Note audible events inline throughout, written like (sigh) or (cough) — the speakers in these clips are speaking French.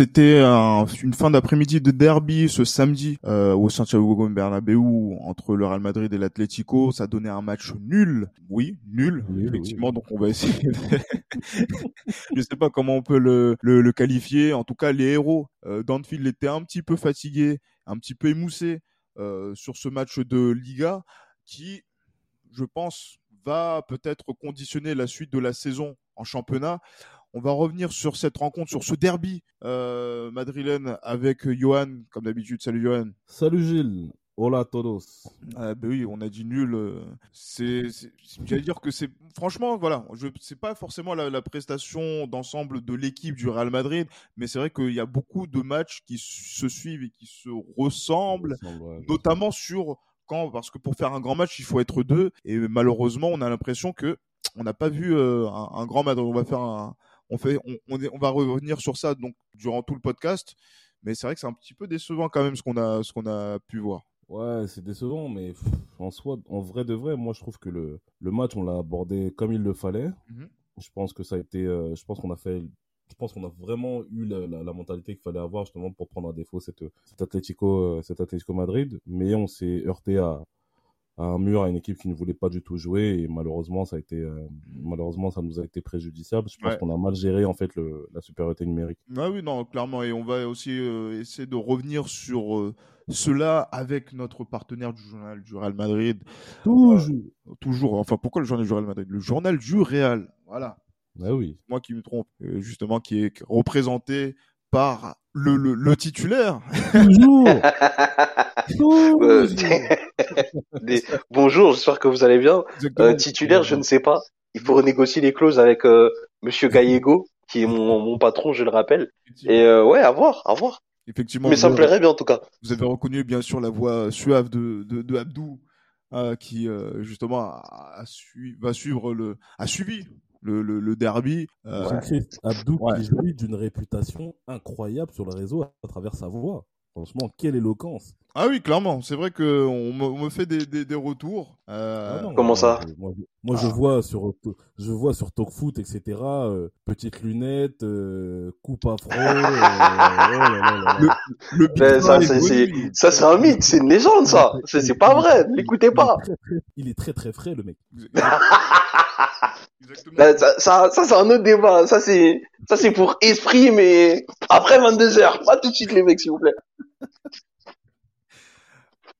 C'était une fin d'après-midi de derby ce samedi euh, au Santiago Bernabéu entre le Real Madrid et l'Atlético. Ça donnait un match nul. Oui, nul, effectivement. Donc on va essayer. De... (laughs) Je sais pas comment on peut le, le, qualifier. En tout cas, les héros euh, d'Anfield étaient un petit peu fatigués, un petit peu émoussés euh, sur ce match de Liga qui, je pense, va peut-être conditionner la suite de la saison en championnat. On va revenir sur cette rencontre, sur ce derby euh, madrilène avec Johan, comme d'habitude. Salut Johan. Salut Gilles. Hola todos. Ah, ben oui, on a dit nul. C'est, j'allais dire que c'est, franchement, voilà, je, c'est pas forcément la, prestation d'ensemble de l'équipe du Real Madrid, mais c'est vrai qu'il y a beaucoup de matchs qui se suivent et qui se ressemblent, notamment sur quand, parce que pour faire un grand match, il faut être deux, et malheureusement, on a l'impression que on n'a pas vu euh, un, grand match. On va faire un, on fait, on, va revenir sur ça donc durant tout le podcast. Mais c'est vrai que c'est un petit peu décevant quand même ce qu'on a, ce qu'on a pu voir. Ouais, c'est décevant, mais en soi, en vrai de vrai, moi je trouve que le, le match on l'a abordé comme il le fallait. Mhm. Je pense que ça a été, euh, je pense qu'on a fait, je pense qu'on a vraiment eu la, la, mentalité qu'il fallait avoir justement pour prendre à défaut cette, cet Atlético, euh, cet Atlético Madrid, mais on s'est heurté à, un mur à une équipe qui ne voulait pas du tout jouer et malheureusement ça a été euh, malheureusement ça nous a été préjudiciable. Je pense qu'on a mal géré en fait le, la supériorité numérique. Ah oui non clairement. Et on va aussi euh, essayer de revenir sur euh, cela avec notre partenaire du journal du Real Madrid. Toujours. Toujours. Enfin pourquoi le journal du Real Madrid? Le journal du Real. Voilà. Bah oui. Moi qui me trompe. Justement qui est représenté par le, le, le titulaire. Toujours (laughs) (laughs) Bonjour, j'espère que vous allez bien. Euh, titulaire, je ne sais pas. Il faut renégocier les clauses avec euh, Monsieur Gallego, qui est mon, mon, patron, je le rappelle. Et euh, ouais, à voir, à voir. Effectivement. Mais ça me plairait bien en tout cas. Vous avez reconnu bien sûr la voix suave de, de, de Abdou, qui justement a, va suivre le, a suivi le, le, le derby. Abdou qui jouit d'une réputation incroyable sur le réseau à travers sa voix. Franchement, quelle éloquence. Ah oui, clairement. C'est vrai qu'on me, on me fait des, des, des retours. Euh... Ah Comment ça Moi, moi je, ah. vois sur, je vois sur TalkFoot, etc. Euh, petites lunettes, euh, coupe afro. Euh, (laughs) oh le, le ça, c'est, ça, c'est un mythe. C'est une légende, ça. C'est, pas vrai. N'écoutez pas. Il est très, très frais, le mec. Exactement. Ça, ça, ça c'est un autre débat. Ça, c'est, ça, c'est pour esprit, mais après 22 heures. Pas tout de suite, les mecs, s'il vous plaît.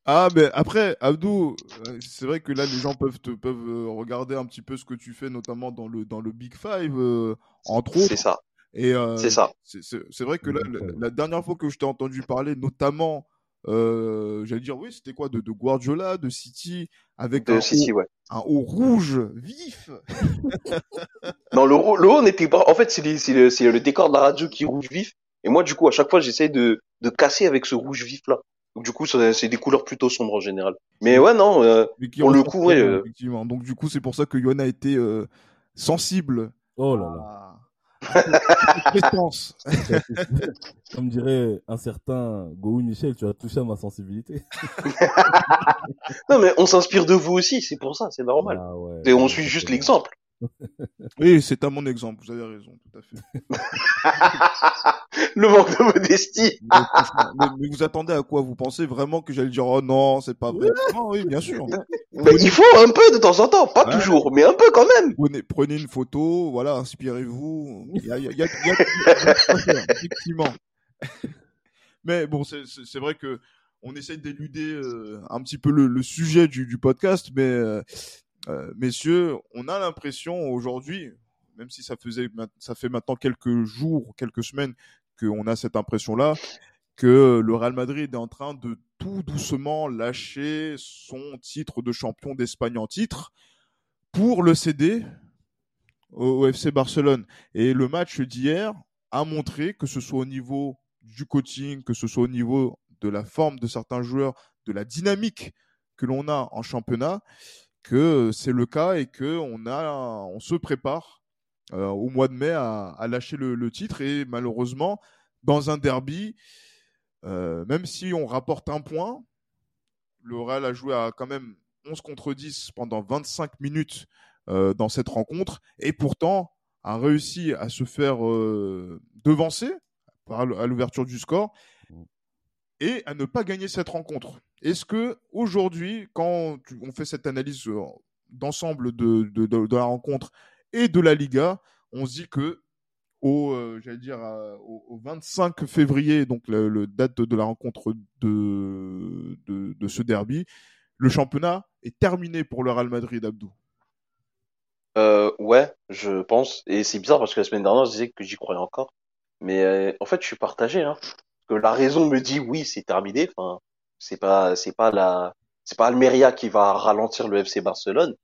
Ah, mais après, Abdou, euh, c'est vrai que là, les gens peuvent, te, peuvent euh, regarder un petit peu ce que tu fais, notamment dans le, dans le Big Five, euh, entre autres. C'est ça. Et c'est ça. C'est vrai que là, la, dernière fois que je t'ai entendu parler, notamment, j'allais dire, oui, c'était quoi de, de, Guardiola, de City, avec un, City, haut, ouais. un haut rouge vif. (laughs) non, le haut, le haut n'était pas. En fait, c'est le, le décor de la radio qui est rouge vif. Et moi, du coup, à chaque fois, j'essaie de, de casser avec ce rouge vif là. Donc du coup, c'est des couleurs plutôt sombres en général. Mais ouais, non, euh, pour le coup, ouais. Euh, effectivement. Donc du coup, c'est pour ça que Yoann a été euh, sensible. Oh là là. (laughs) Comme dirait un certain Gohou Michel, tu as touché à ma sensibilité. (laughs) non, mais on s'inspire de vous aussi, c'est pour ça, c'est normal. Ah Et on suit juste l'exemple. Oui, c'est à mon exemple, vous avez raison, tout à fait. le manque de modestie. mais, vous attendez à quoi? Vous pensez vraiment que j'allais dire oh non, c'est pas vrai? Non, oui, bien sûr. Mais il faut un peu de temps en temps, pas toujours, mais un peu quand même. Prenez, prenez une photo, voilà, inspirez-vous. Il y a, y a, effectivement. Mais bon, c'est vrai que on essaye d'éluder euh, un petit peu le, le sujet du, du podcast, mais euh, euh, messieurs, on a l'impression aujourd'hui, même si ça faisait, ça fait maintenant quelques jours, quelques semaines qu'on a cette impression-là, que le Real Madrid est en train de tout doucement lâcher son titre de champion d'Espagne en titre pour le céder au, FC Barcelone. Et le match d'hier a montré que ce soit au niveau du coaching, que ce soit au niveau de la forme de certains joueurs, de la dynamique que l'on a en championnat, que c'est le cas et que on a, on se prépare euh, au mois de mai à, lâcher le, titre et malheureusement dans un derby, euh, même si on rapporte un point, le Real a joué à quand même 11 contre 10 pendant 25 minutes euh, dans cette rencontre et pourtant a réussi à se faire devancer à l'ouverture du score. Et à ne pas gagner cette rencontre. Est-ce que aujourd'hui, quand on fait cette analyse euh, d'ensemble de, de, la rencontre et de la Liga, on se dit que au, euh, j'allais dire, au, 25 février, donc le, date de, la rencontre de, de, ce derby, le championnat est terminé pour le Real Madrid, Abdou? Euh, ouais, je pense. Et c'est bizarre parce que la semaine dernière, je disais que j'y croyais encore. Mais en fait, je suis partagé. Hein. Que la raison me dit oui, c'est terminé. Enfin, c'est pas, c'est pas la, c'est pas Almeria qui va ralentir le FC Barcelone.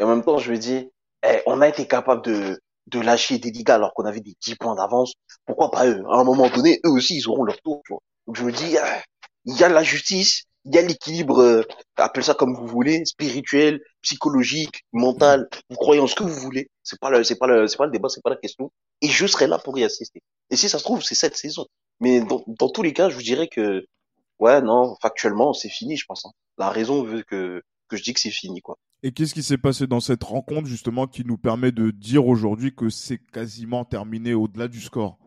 Et en même temps, je me dis, eh, on a été capable de, de lâcher des Ligas alors qu'on avait des 10 points d'avance. Pourquoi pas eux? À un moment donné, eux aussi, ils auront leur tour. Donc je me dis, ah, il y a la justice, il y a l'équilibre, euh, appelez ça comme vous voulez, spirituel, psychologique, mental. Vous croyez en ce que vous voulez. C'est pas le, c'est pas le, c'est pas le débat, c'est pas la question. Et je serai là pour y assister. Et si ça se trouve, c'est cette saison. Mais dans, dans tous les cas, je vous dirais que, ouais, non, factuellement, c'est fini, je pense. Hein. La raison veut que que je dis que c'est fini, quoi. Et qu'est-ce qui s'est passé dans cette rencontre justement qui nous permet de dire aujourd'hui que c'est quasiment terminé au-delà du score?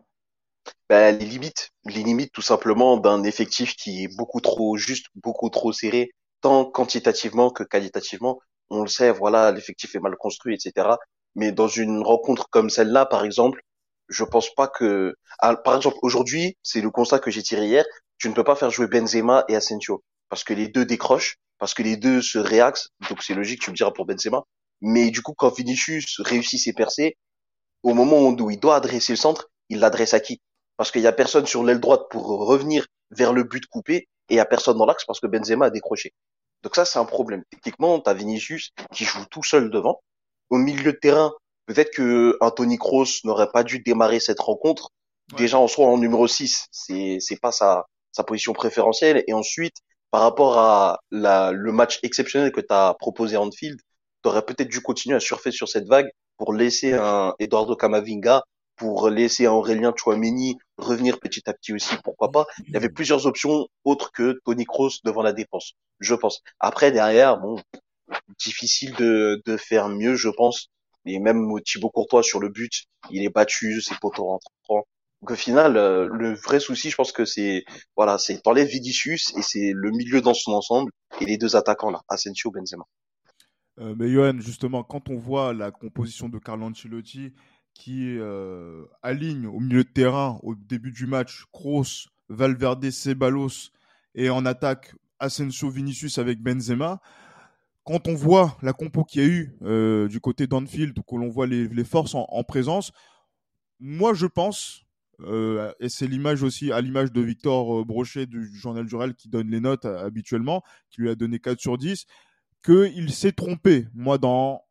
Ben, les limites, les limites tout simplement d'un effectif qui est beaucoup trop juste, beaucoup trop serré, tant quantitativement que qualitativement. On le sait, voilà, l'effectif est mal construit, etc. Mais dans une rencontre comme celle-là, par exemple, je pense pas que, ah, par exemple, aujourd'hui, c'est le constat que j'ai tiré hier, tu ne peux pas faire jouer Benzema et Asensio parce que les deux décrochent, parce que les deux se réaxent, donc c'est logique, tu me diras pour Benzema. Mais du coup, quand Vinicius réussit ses percées, au moment où il doit adresser le centre, il l'adresse à qui? Parce qu'il y a personne sur l'aile droite pour revenir vers le but coupé et il y a personne dans l'axe parce que Benzema a décroché. Donc ça, c'est un problème. Techniquement, t'as Vinicius qui joue tout seul devant. Au milieu de terrain, peut-être que Anthony Kroos n'aurait pas dû démarrer cette rencontre. Déjà en soi en numéro 6, c'est c'est pas sa sa position préférentielle et ensuite par rapport à la, le match exceptionnel que tu as proposé à Anfield, tu aurais peut-être dû continuer à surfer sur cette vague pour laisser un Eduardo Camavinga pour laisser Aurélien Chouameni revenir petit à petit aussi, pourquoi pas. Il y avait plusieurs options autres que Tony Kroos devant la défense, je pense. Après, derrière, bon, difficile de, de faire mieux, je pense. Et même Thibaut Courtois sur le but, il est battu, ses poteaux rentrants. Donc au final, euh, le vrai souci, je pense que c'est voilà, c'est t'enlèves Vidicius et c'est le milieu dans son ensemble et les deux attaquants là, Asensio, Benzema. Euh, mais Johan, justement, quand on voit la composition de Carlo Ancelotti, qui euh, aligne au milieu de terrain au début du match Kroos, Valverde, Ceballos et en attaque Asensio, Vinicius avec Benzema. Quand on voit la compo qu'il y a eu euh, du côté d'Anfield, que l'on voit les, forces en, présence, moi je pense, euh, et c'est l'image aussi, à l'image de Victor Brochet du Journal du Real qui donne les notes habituellement, qui lui a donné 4 sur 10, qu'il s'est trompé, moi, dans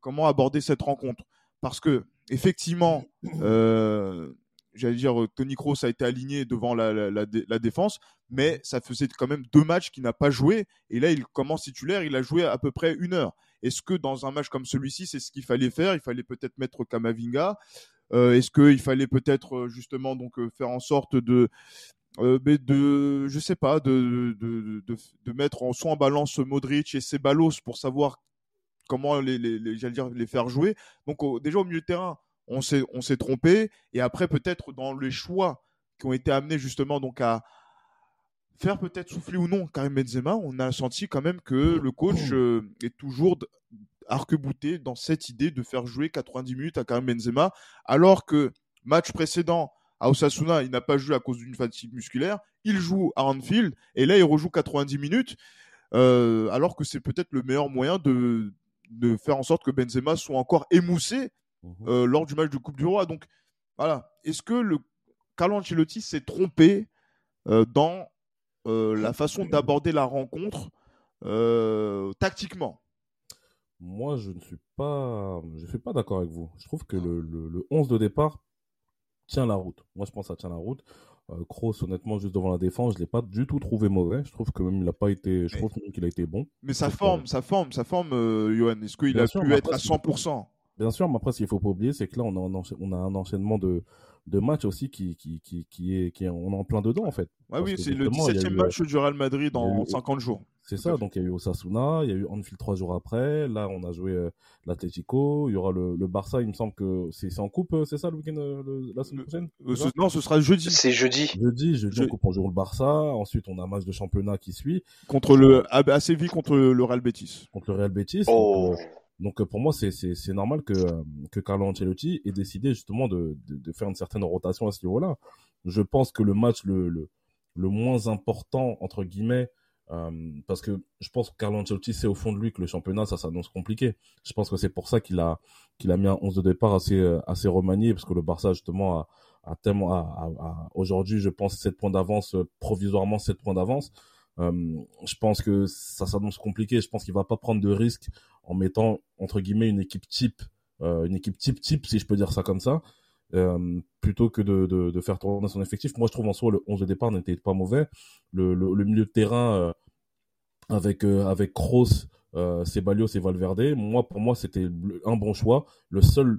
comment aborder cette rencontre. Parce que effectivement, euh, j'allais dire, Tony Kroos a été aligné devant la, défense, mais ça faisait quand même deux matchs qu'il n'a pas joué. Et là, il commence titulaire, il a joué à peu près une heure. Est-ce que dans un match comme celui-ci, c'est ce qu'il fallait faire? Il fallait peut-être mettre Kamavinga. Euh, est-ce qu'il fallait peut-être euh, justement donc faire en sorte de de je sais pas de, de, mettre en soit en balance Modric et Ceballos pour savoir comment les, les, dire, les faire jouer? Donc déjà au milieu de terrain, on s'est on s'est trompé. Et après peut-être dans les choix qui ont été amenés justement donc à faire peut-être souffler ou non Karim Benzema, on a senti quand même que le coach euh, est toujours arc-bouté dans cette idée de faire jouer 90 minutes à Karim Benzema alors que match précédent à Osasuna, il n'a pas joué à cause d'une fatigue musculaire, il joue à Anfield et là il rejoue 90 minutes euh, alors que c'est peut-être le meilleur moyen de de faire en sorte que Benzema soit encore émoussé mhm. euh, lors du match de Coupe du Roi. Donc voilà, est-ce que le Carlo Ancelotti s'est trompé euh, dans euh, la façon d'aborder la rencontre tactiquement? Moi, je ne suis pas, je suis pas d'accord avec vous. Je trouve que le, le, le 11 de départ tient la route. Moi, je pense que ça tient la route. Kroos, honnêtement, juste devant la défense, je l'ai pas du tout trouvé mauvais. Je trouve que même il a pas été, je trouve qu'il a été bon. Mais sa forme, sa forme, sa forme, Johan, est-ce qu'il a pu être à 100% Bien sûr, mais après, ce qu'il faut pas oublier, c'est que là, on a un, on a un enchaînement de, de matchs aussi qui, qui, qui, qui est, qui est, on est en plein dedans, en fait. Ouais, oui, c'est le 17e match du Real Madrid en 50 jours. C'est ça, donc il y a eu Osasuna, il y a eu Anfield trois jours après, là on a joué euh, l'Atlético, il y aura le, le, Barça, il me semble que c'est en coupe, euh, c'est ça le week-end, euh, la semaine prochaine? Non, ce sera jeudi. C'est jeudi. Jeudi, jeudi Je... coupe, on joue le Barça, ensuite on a un match de championnat qui suit. Contre le, assez vite contre le Real Betis. Contre le Real Betis. Oh. Donc, donc pour moi, c'est normal que, que Carlo Ancelotti ait décidé justement de, de, de faire une certaine rotation à ce niveau-là. Je pense que le match le, le, le moins important, entre guillemets, euh, parce que je pense que Carlo Ancelotti sait au fond de lui que le championnat ça s'annonce compliqué. Je pense que c'est pour ça qu'il a qu'il a mis un 11 de départ assez euh, assez remanié parce que le Barça justement a, a tellement a, a, aujourd'hui je pense 7 points d'avance euh, provisoirement 7 points d'avance. Euh, je pense que ça s'annonce compliqué. Je pense qu'il va pas prendre de risques en mettant entre guillemets une équipe type, euh, une équipe type type si je peux dire ça comme ça. Euh, plutôt que de, de, de, faire tourner son effectif. Moi, je trouve en soi le 11 de départ n'était pas mauvais. Le, le, le, milieu de terrain euh, avec euh, avec Kroos, euh, Ceballos et Valverde, moi pour moi c'était un bon choix. Le seul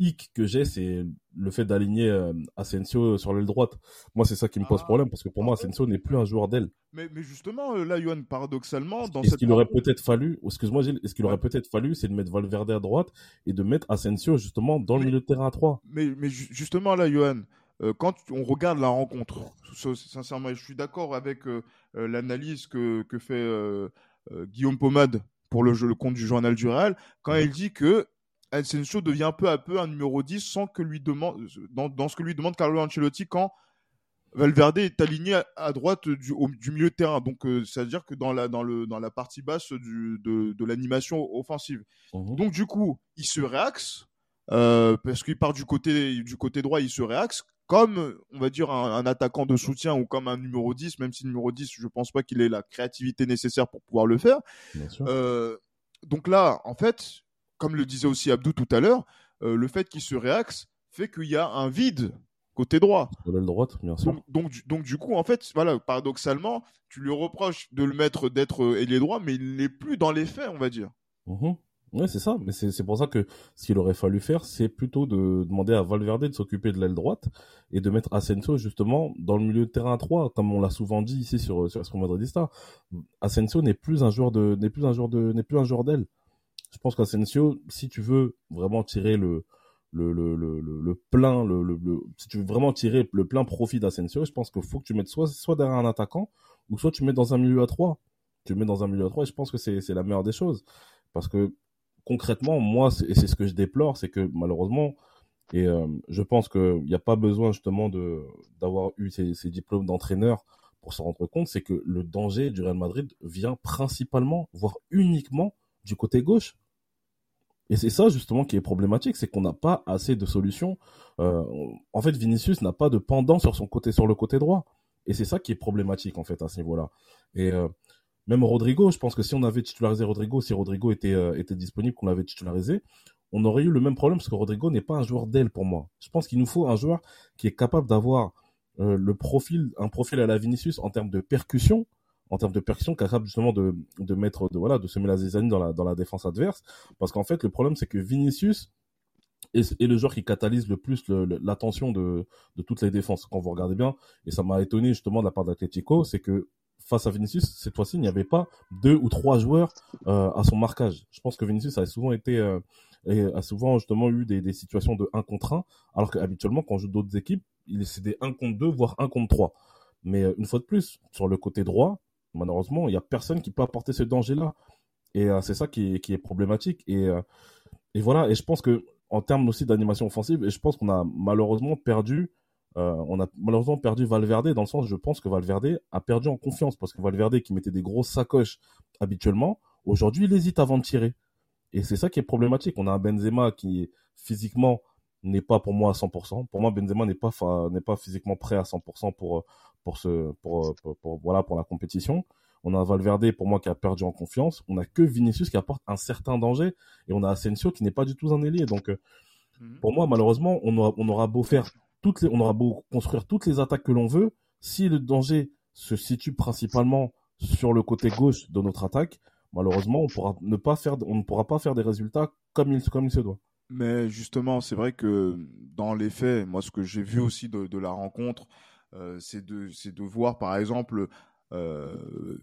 hic que j'ai, c'est le fait d'aligner euh, Asensio sur l'aile droite. Moi, c'est ça qui me pose ah, problème, parce que pour moi, Asensio n'est plus un joueur d'aile. Mais, mais, justement, euh, là, Johan, paradoxalement, dans ce qu'il aurait peut-être fallu, excuse-moi, ce qu'il aurait peut-être fallu, c'est de mettre Valverde à droite et de mettre Asensio justement dans le milieu de terrain à 3. Mais, mais justement, là, Johan, euh, quand on regarde la rencontre, sincèrement, je suis d'accord avec euh, l'analyse que, que fait Guillaume Pomade pour le, jeu, le compte du journal du Real, quand il dit que Asensio devient peu à peu un numéro 10 sans que lui demande, dans, dans ce que lui demande Carlo Ancelotti quand Valverde est aligné à, droite du, au, du, milieu de terrain. Donc, euh, c'est-à-dire que dans la, dans, le, dans la partie basse du, de, de l'animation offensive. Mmh. Donc, du coup, il se réaxe, euh, parce qu'il part du côté, du côté droit, il se réaxe, comme, on va dire, un, un, attaquant de soutien ou comme un numéro 10, même si numéro 10, je pense pas qu'il ait la créativité nécessaire pour pouvoir le faire. Euh, donc là, en fait, comme le disait aussi Abdou tout à l'heure, euh, le fait qu'il se réaxe fait qu'il y a un vide côté droit. l'aile droite, bien sûr. Donc, donc, donc, du coup, en fait, voilà, paradoxalement, tu lui reproches de le mettre d'être euh, ailier droit, mais il n'est plus dans les faits, on va dire. Mmh. Ouais, c'est ça. Mais c'est pour ça que ce qu'il aurait fallu faire, c'est plutôt de demander à Valverde de s'occuper de l'aile droite et de mettre Asensio justement dans le milieu de terrain à 3, comme on l'a souvent dit ici sur sur Escom Madridista. Asensio n'est plus un joueur de n'est plus un joueur de n'est plus un joueur d'aile je pense qu'Asensio, si tu veux vraiment tirer le, le, le, le, le plein, le, le, si tu veux vraiment tirer le plein profit d'Asensio, je pense qu'il faut que tu mettes soit, soit derrière un attaquant, ou soit tu mets dans un milieu à 3. Tu mets dans un milieu à 3 et je pense que c'est, la meilleure des choses. Parce que concrètement, moi, et c'est ce que je déplore, c'est que malheureusement, et euh, je pense qu'il n'y a pas besoin justement d'avoir eu ces, ces diplômes d'entraîneur pour se rendre compte, c'est que le danger du Real Madrid vient principalement, voire uniquement, du côté gauche. Et c'est ça justement qui est problématique, c'est qu'on n'a pas assez de solutions. Euh, en fait, Vinicius n'a pas de pendant sur son côté, sur le côté droit. Et c'est ça qui est problématique en fait à ce niveau-là. Et euh, même Rodrigo, je pense que si on avait titularisé Rodrigo, si Rodrigo était euh, était disponible, qu'on l'avait titularisé, on aurait eu le même problème parce que Rodrigo n'est pas un joueur d'aile pour moi. Je pense qu'il nous faut un joueur qui est capable d'avoir le profil, un profil à la Vinicius en termes de percussion, en termes de percussion capable justement de, de mettre de voilà de semer la zizanie dans la dans la défense adverse. Parce qu'en fait le problème c'est que Vinicius est, est, le joueur qui catalyse le plus l'attention de, de toutes les défenses. Quand vous regardez bien et ça m'a étonné justement de la part d'Atletico c'est que face à Vinicius cette fois-ci il n'y avait pas deux ou trois joueurs euh, à son marquage. Je pense que Vinicius a souvent été euh, et a souvent justement eu des, des situations de 1 contre 1 alors qu'habituellement quand on joue d'autres équipes il c'est des 1 contre 2 voire 1 contre 3 mais euh, une fois de plus sur le côté droit malheureusement, il n'y a personne qui peut apporter ce danger-là. Et euh, c'est ça qui est, est problématique. Et, euh, et voilà, et je pense que en termes aussi d'animation offensive, et je pense qu'on a malheureusement perdu, euh, on a malheureusement perdu Valverde dans le sens, je pense que Valverde a perdu en confiance parce que Valverde qui mettait des grosses sacoches habituellement, aujourd'hui il hésite avant de tirer. Et c'est ça qui est problématique. On a un Benzema qui physiquement n'est pas pour moi à 100%. Pour moi, Benzema n'est pas n'est pas physiquement prêt à 100% pour pour ce pour, pour, voilà pour la compétition. On a Valverde pour moi qui a perdu en confiance. On a que Vinicius qui apporte un certain danger et on a Asensio qui n'est pas du tout un ailier. Donc mhm. pour moi malheureusement on aura, on aura beau faire toutes les on aura beau construire toutes les attaques que l'on veut, si le danger se situe principalement sur le côté gauche de notre attaque, malheureusement on pourra ne pas faire on ne pourra pas faire des résultats comme il comme il se doit. Mais justement, c'est vrai que dans les faits, moi, ce que j'ai vu aussi de, de la rencontre, euh, c'est de, de voir, par exemple, euh,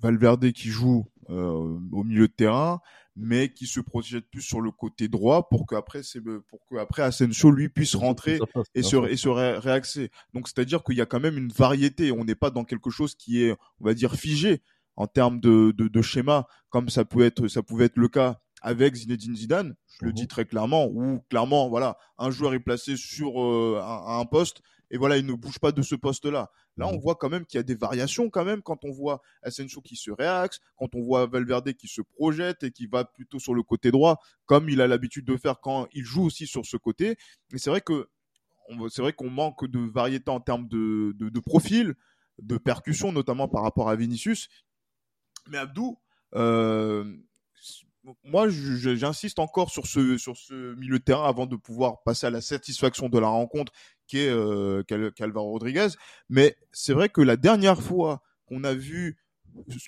Valverde qui joue au milieu de terrain, mais qui se projette plus sur le côté droit pour qu'après c'est pour que après Asensio lui puisse rentrer et se et se réaxer. Donc c'est-à-dire qu'il y a quand même une variété, on n'est pas dans quelque chose qui est on va dire figé en termes de, de, de schéma comme ça pouvait être ça pouvait être le cas avec Zinedine Zidane, je le dis mhm. très clairement, où clairement voilà, un joueur est placé sur euh, un, un, poste et voilà, il ne bouge pas de ce poste-là. Là, on mhm. voit quand même qu'il y a des variations quand même quand on voit Asensio qui se réaxe, quand on voit Valverde qui se projette et qui va plutôt sur le côté droit, comme il a l'habitude de faire quand il joue aussi sur ce côté. Mais c'est vrai que c'est vrai qu'on manque de variété en termes de, de, de, profil, de percussion, notamment par rapport à Vinicius. Mais Abdou, euh, moi, j'insiste encore sur ce, sur ce milieu de terrain avant de pouvoir passer à la satisfaction de la rencontre qui est euh, Calvaro Rodriguez. Mais c'est vrai que la dernière fois qu'on a vu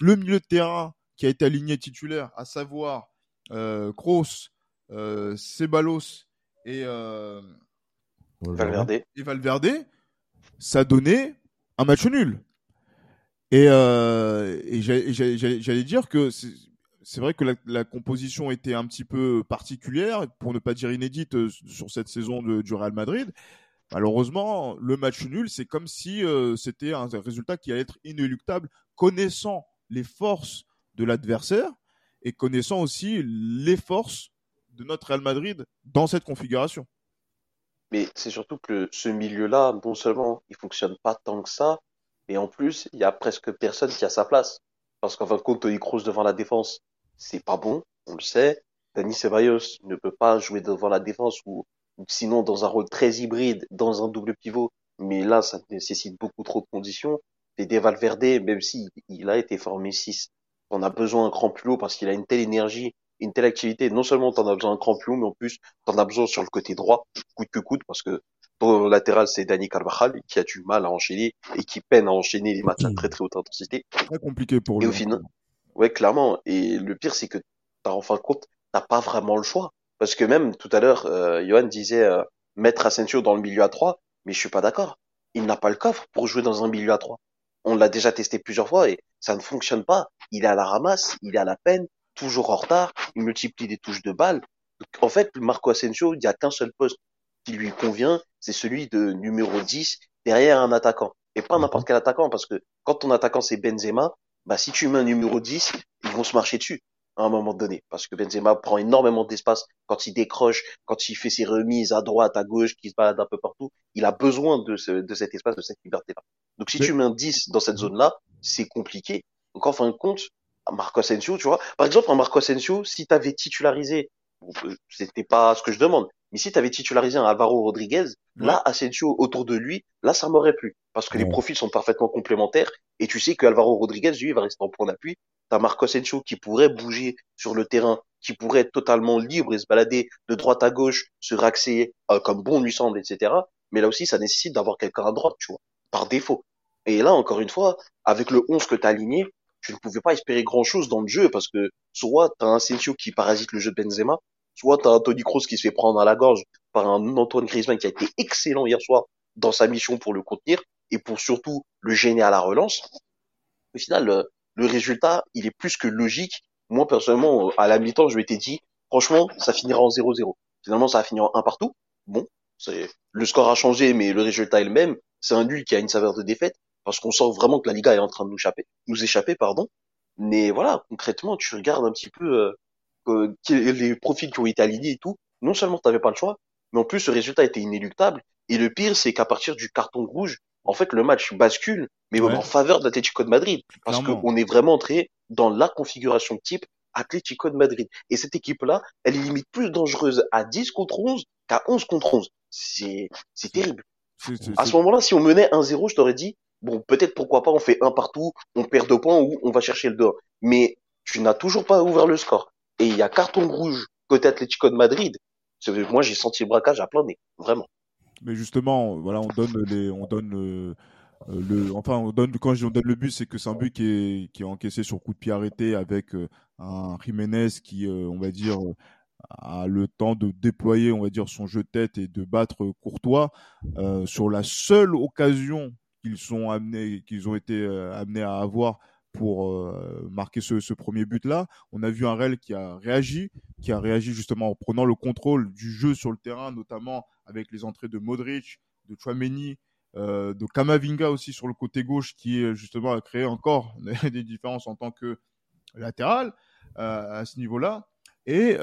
le milieu de terrain qui a été aligné titulaire, à savoir euh, Kroos, euh, Ceballos et, euh, Valverde. et Valverde, ça donnait un match nul. Et, euh, et j'allais dire que c'est vrai que la, composition était un petit peu particulière, pour ne pas dire inédite, euh, sur cette saison du Real Madrid. Malheureusement, le match nul, c'est comme si euh, c'était un résultat qui allait être inéluctable, connaissant les forces de l'adversaire et connaissant aussi les forces de notre Real Madrid dans cette configuration. Mais c'est surtout que ce milieu-là, non seulement il fonctionne pas tant que ça, mais en plus, il y a presque personne qui a sa place. Parce qu'en fin de compte, Tony Kroos devant la défense, c'est pas bon, on le sait. Dani Ceballos ne peut pas jouer devant la défense ou, sinon dans un rôle très hybride, dans un double pivot. Mais là, ça nécessite beaucoup trop de conditions. Fede Valverde, même si il a été formé 6, on a besoin d'un cran plus haut parce qu'il a une telle énergie, une telle activité. Non seulement t'en as besoin d'un cran plus haut, mais en plus t'en as besoin sur le côté droit, coûte que coûte, parce que ton latéral c'est Dani Carvajal qui a du mal à enchaîner et qui peine à enchaîner les matchs à très très haute intensité. Très compliqué pour lui. Et au final, Ouais, clairement. Et le pire, c'est que t'as en fin de compte, t'as pas vraiment le choix. Parce que même tout à l'heure, euh, Johan disait euh, mettre Asensio dans le milieu à 3, mais je suis pas d'accord. Il n'a pas le coffre pour jouer dans un milieu à 3. On l'a déjà testé plusieurs fois et ça ne fonctionne pas. Il est à la ramasse, il est à la peine, toujours en retard, il multiplie des touches de balles. en fait, Marco Asensio, il n'y a qu'un seul poste qui lui convient, c'est celui de numéro 10 derrière un attaquant. Et pas n'importe quel attaquant, parce que quand ton attaquant c'est Benzema, bah, si tu mets un numéro 10, ils vont se marcher dessus à un moment donné. Parce que Benzema prend énormément d'espace quand il décroche, quand il fait ses remises à droite, à gauche, qui se balade un peu partout. Il a besoin de, ce, de cet espace, de cette liberté-là. Donc si tu mets un 10 dans cette zone-là, c'est compliqué. Donc en fin de compte, Marco Asensio, tu vois, par exemple, un Marco Asensio, si tu avais titularisé, euh, c'était pas ce que je demande, mais si tu avais titularisé un Alvaro Rodriguez, là, Asensio autour de lui, là, ça m'aurait plu. Parce que les profils sont parfaitement complémentaires. Et tu sais que Alvaro Rodriguez, lui, va rester en point d'appui. T'as Marco Asensio qui pourrait bouger sur le terrain, qui pourrait être totalement libre et se balader de droite à gauche, se raxer euh, comme bon lui semble, etc. Mais là aussi, ça nécessite d'avoir quelqu'un à droite, tu vois, par défaut. Et là, encore une fois, avec le 11 que t'as aligné, tu ne pouvais pas espérer grand chose dans le jeu parce que soit t'as un Asensio qui parasite le jeu de Benzema, soit t'as un Tony Kroos qui se fait prendre à la gorge par un Antoine Griezmann qui a été excellent hier soir dans sa mission pour le contenir et pour surtout le gêner à la relance. Au final, le, résultat, il est plus que logique. Moi, personnellement, à la mi-temps, je m'étais dit, franchement, ça finira en 0-0. Finalement, ça a fini en 1 partout. Bon, c'est, le score a changé, mais le résultat est le même. C'est un nul qui a une saveur de défaite parce qu'on sent vraiment que la Liga est en train de nous échapper, nous échapper, pardon. Mais voilà, concrètement, tu regardes un petit peu euh, les profils qui ont été alignés et tout, non seulement tu n'avais pas le choix, mais en plus le résultat était inéluctable. Et le pire, c'est qu'à partir du carton rouge, en fait, le match bascule, mais en faveur de l'Atlético de Madrid, parce qu'on est vraiment entré dans la configuration type Atlético de Madrid. Et cette équipe-là, elle est limite plus dangereuse à 10 contre 11 qu'à 11 contre 11. C'est, c'est terrible. à ce moment-là, si on menait 1-0, je t'aurais dit, bon, peut-être pourquoi pas, on fait un partout, on perd deux points ou on va chercher le 2 Mais tu n'as toujours pas ouvert le score et il y a carton rouge côté Atlético de Madrid, moi j'ai senti le braquage à plein nez, vraiment. Mais justement, voilà, on donne les, on donne le, euh, le enfin, on donne quand on donne le but, c'est que c'est un but qui est, qui est encaissé sur coup de pied arrêté avec euh, un Jiménez qui, euh, on va dire, a le temps de déployer, on va dire, son jeu de tête et de battre Courtois sur la seule occasion qu'ils sont amenés, qu'ils ont été amenés à avoir pour marquer ce, premier but-là. On a vu un Real qui a réagi, qui a réagi justement en prenant le contrôle du jeu sur le terrain, notamment avec les entrées de Modric, de Chouameni, euh, de Kamavinga aussi sur le côté gauche qui justement a créé encore (laughs) des différences en tant que latéral euh, à ce niveau-là. Et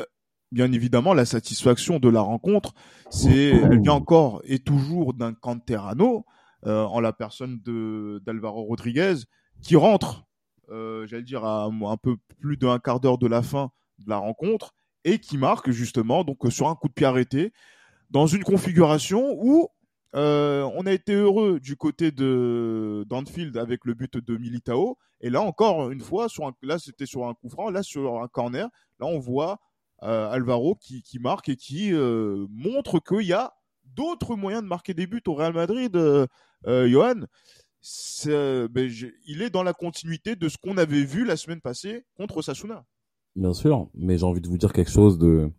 bien évidemment, la satisfaction de la rencontre, c'est, elle vient encore et toujours d'un Canterano, euh, en la personne d'Alvaro Rodriguez, qui rentre, euh, j'allais dire, à un peu plus d'un quart d'heure de la fin de la rencontre, et qui marque justement donc sur un coup de pied arrêté, dans une configuration où euh, on a été heureux du côté de d'Anfield avec le but de Militao. Et là encore une fois, sur là c'était sur un coup franc, là sur un corner. Là on voit euh, Alvaro qui, marque et qui euh, montre qu'il y a d'autres moyens de marquer des buts au Real Madrid, euh, Ben, il est dans la continuité de ce qu'on avait vu la semaine passée contre Sasuna. Bien sûr, mais j'ai envie de vous dire quelque chose de,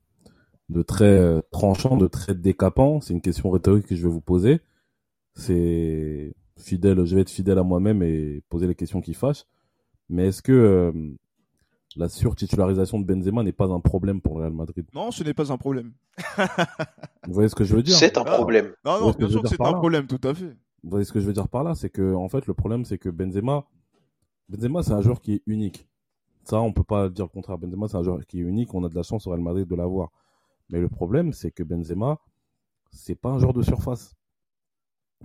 de très tranchant, de très décapant. C'est une question rhétorique que je vais vous poser. C'est fidèle, je vais être fidèle à moi-même et poser les questions qui fâchent. Mais est-ce que la surtitularisation de Benzema n'est pas un problème pour le Real Madrid? Non, ce n'est pas un problème. Vous voyez ce que je veux dire? C'est un problème. Non, non, bien sûr que c'est un problème, tout à fait. Vous voyez ce que je veux dire par là? C'est que, en fait, le problème, c'est que Benzema, Benzema, c'est un joueur qui est unique. Ça, on peut pas dire le contraire. Benzema, c'est un joueur qui est unique. On a de la chance au Real Madrid de l'avoir. Mais le problème, c'est que Benzema, c'est pas un joueur de surface.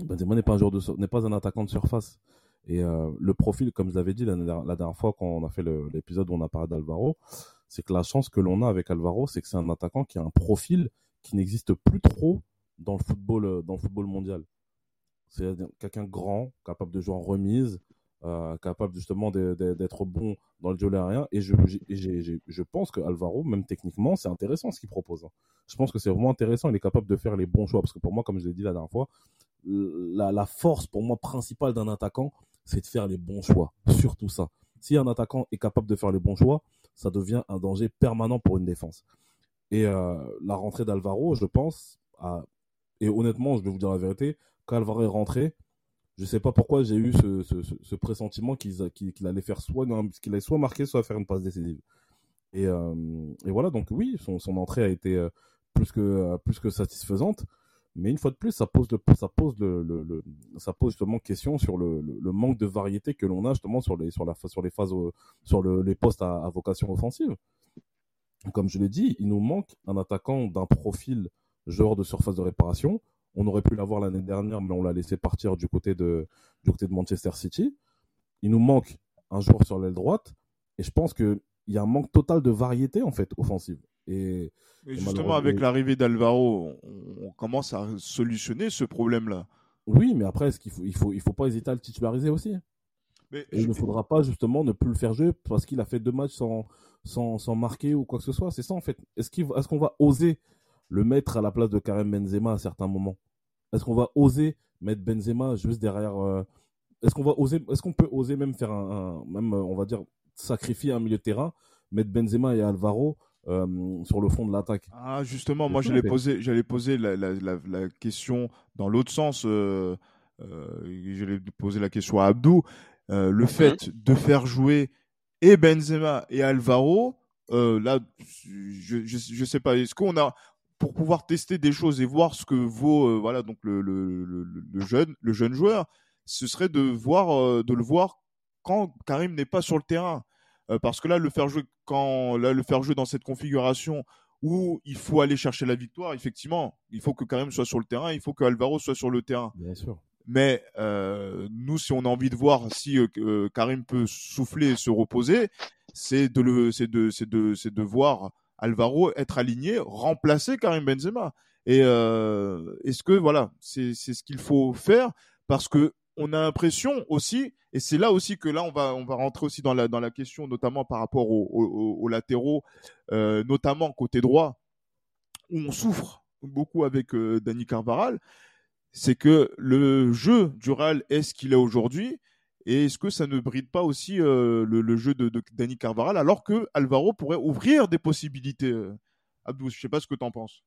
Benzema n'est pas un joueur n'est pas un attaquant de surface. Et euh, le profil, comme je l'avais dit la, dernière fois quand on a fait l'épisode où on a parlé d'Alvaro, c'est que la chance que l'on a avec Alvaro, c'est que c'est un attaquant qui a un profil qui n'existe plus trop dans le football, dans le football mondial. C'est quelqu'un grand, capable de jouer en remise, euh, capable justement d'être bon dans le jeu aérien. Et je, je pense que Alvaro, même techniquement, c'est intéressant ce qu'il propose. Hein. Je pense que c'est vraiment intéressant. Il est capable de faire les bons choix. Parce que pour moi, comme je l'ai dit la dernière fois, la, la force pour moi principale d'un attaquant, c'est de faire les bons choix. Surtout ça. Si un attaquant est capable de faire les bons choix, ça devient un danger permanent pour une défense. Et euh, la rentrée d'Alvaro, je pense, et honnêtement, je vais vous dire la vérité, quand Alvaro est rentré, je sais pas pourquoi j'ai eu ce, pressentiment qu'il allait faire soit soit marquer, soit faire une passe décisive. Et, euh, voilà, donc oui, son, entrée a été euh, plus que plus que satisfaisante. Mais une fois de plus, ça pose le, ça pose le, le, ça pose justement question sur le, le, manque de variété que l'on a justement sur les, sur la, sur les phases, sur les postes à, vocation offensive. Comme je l'ai dit, il nous manque un attaquant d'un profil joueur de surface de réparation. On aurait pu l'avoir l'année dernière, mais on l'a laissé partir du côté de, du côté de Manchester City. Il nous manque un joueur sur l'aile droite. Et je pense qu'il y a un manque total de variété, en fait, offensive. Et, justement, avec l'arrivée d'Alvaro, on, commence à solutionner ce problème-là. Oui, mais après, faut, il faut, il faut pas hésiter à le titulariser aussi? Mais il ne faudra pas justement ne plus le faire jouer parce qu'il a fait deux matchs sans, sans, sans marquer ou quoi que ce soit. C'est ça en fait. Est-ce qu'on est qu'on va oser le mettre à la place de Karim Benzema à certains moments Est-ce qu'on va oser mettre Benzema juste derrière euh, Est-ce qu'on va oser Est-ce qu'on peut oser même faire un, même on va dire sacrifier un milieu de terrain, mettre Benzema et Alvaro euh, sur le fond de l'attaque? Ah, justement, moi j'allais poser, j'allais poser la, la, la, question dans l'autre sens. Euh, euh, j'allais poser la question à Abdou. le mhm. fait de faire jouer et Benzema et Alvaro, là, je, je, je, sais pas. Est-ce qu'on a pour pouvoir tester des choses et voir ce que vaut, voilà, donc le, le, le, le, jeune, le jeune joueur, ce serait de voir, de le voir quand Karim n'est pas sur le terrain. Euh, parce que là, le faire jouer quand là, le faire jouer dans cette configuration où il faut aller chercher la victoire, effectivement, il faut que Karim soit sur le terrain, il faut que Alvaro soit sur le terrain. Bien sûr. Mais euh, nous, si on a envie de voir si euh, Karim peut souffler et se reposer, c'est de le, c'est de, c'est de, c'est de voir Alvaro être aligné, remplacer Karim Benzema. Et est-ce que voilà, c'est c'est ce qu'il faut faire? Parce que on a l'impression aussi, et c'est là aussi que là on va on va rentrer aussi dans la dans la question, notamment par rapport aux, latéraux, euh, notamment côté droit, où on souffre beaucoup avec euh, Dani Carvaral, c'est que le jeu du Real est ce qu'il est aujourd'hui, et est-ce que ça ne bride pas aussi euh, le, jeu de, de Dani Carvaral, alors que Alvaro pourrait ouvrir des possibilités. Abdou, je sais pas ce que tu en penses.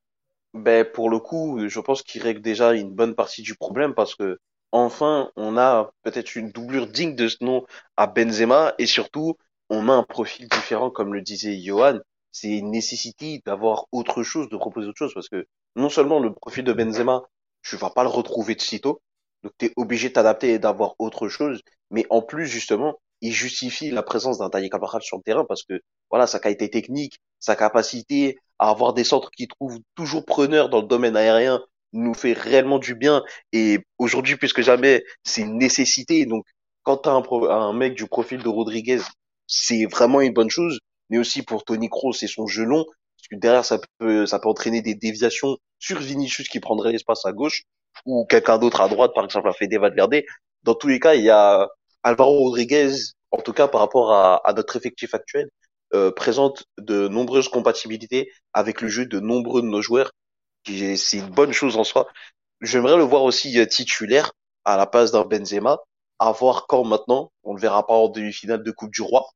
Ben pour le coup, je pense qu'il règle déjà une bonne partie du problème parce que enfin, on a peut-être une doublure digne de ce nom à Benzema et surtout, on a un profil différent, comme le disait Johan. C'est une nécessité d'avoir autre chose, de proposer autre chose parce que non seulement le profil de Benzema, tu vas pas le retrouver de sitôt, donc tu es obligé de t'adapter et d'avoir autre chose, mais en plus, justement, il justifie la présence d'un Dani Carvajal sur le terrain parce que voilà sa qualité technique, sa capacité à avoir des centres qui trouvent toujours preneurs dans le domaine aérien nous fait réellement du bien. Et aujourd'hui plus que jamais c'est une nécessité. Donc quand tu as un, un, mec du profil de Rodriguez c'est vraiment une bonne chose. Mais aussi pour Tony Kroos c'est son jeu long parce que derrière ça peut ça peut entraîner des déviations sur Vinicius qui prendrait l'espace à gauche ou quelqu'un d'autre à droite par exemple à Fede Valverde dans tous les cas il y a Alvaro Rodriguez, en tout cas par rapport à, notre effectif actuel, euh, présente de nombreuses compatibilités avec le jeu de nombreux de nos joueurs. C'est une bonne chose en soi. J'aimerais le voir aussi euh, titulaire à la place d'un Benzema, à voir quand maintenant. On le verra pas en demi-finale de Coupe du Roi.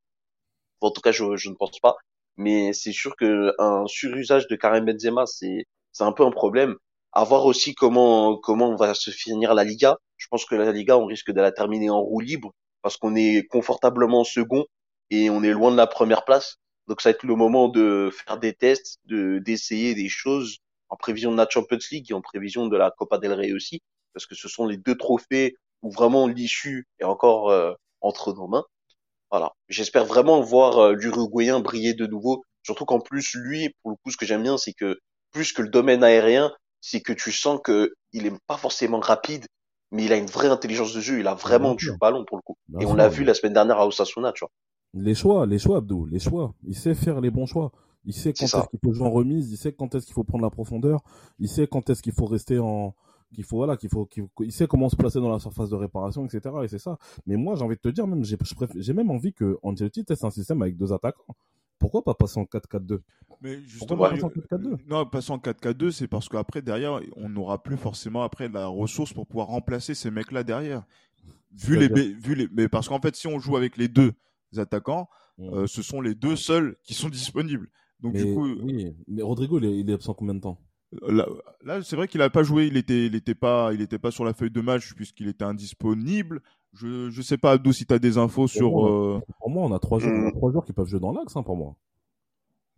En tout cas, je, ne pense pas. Mais c'est sûr qu'un surusage de Karim Benzema, c'est c'est un peu un problème. À voir aussi comment comment va se finir la Liga. Je pense que la Liga, on risque de la terminer en roue libre parce qu'on est confortablement second et on est loin de la première place. Donc ça va être le moment de faire des tests, de d'essayer des choses en prévision de la Champions League et en prévision de la Copa del Rey aussi, parce que ce sont les deux trophées où vraiment l'issue est encore euh, entre nos mains. Voilà, j'espère vraiment voir euh, l'Uruguayen briller de nouveau, surtout qu'en plus lui, pour le coup, ce que j'aime bien, c'est que plus que le domaine aérien, c'est que tu sens que il est pas forcément rapide, mais il a une vraie intelligence de jeu, il a vraiment du ballon pour le coup. et on l'a vu la semaine dernière à Osasuna, tu vois. Les choix, les choix, Abdou, les choix. Il sait faire les bons choix. Il sait quand est-ce qu'il faut jouer en remise, il sait quand est-ce qu'il faut prendre la profondeur, il sait quand est-ce qu'il faut rester en, qu'il faut voilà, qu'il faut, qu'il sait comment se placer dans la surface de réparation, etc. Et c'est ça. Mais moi, j'ai envie de te dire même, j'ai, j'ai même envie que Ancelotti teste un système avec deux attaquants. Pourquoi pas passer en 4-4-2 Mais justement, passer en 4-4-2 Non, passer en 4-4-2, c'est parce qu'après, derrière, on n'aura plus forcément après la ressource pour pouvoir remplacer ces mecs-là derrière. Vu les, vu les, mais parce qu'en fait, si on joue avec les deux attaquants, euh, ce sont les deux seuls qui sont disponibles. Donc mais, du coup, oui, mais Rodrigo, il est, absent combien de temps? Euh, Là, c'est vrai qu'il n'a pas joué, il était, il était pas, il était pas sur la feuille de match puisqu'il était indisponible. Je, je sais pas, Abdou, si tu as des infos sur. Euh, pour moi, on a trois joueurs, trois joueurs qui peuvent jouer dans l'axe, hein, pour moi.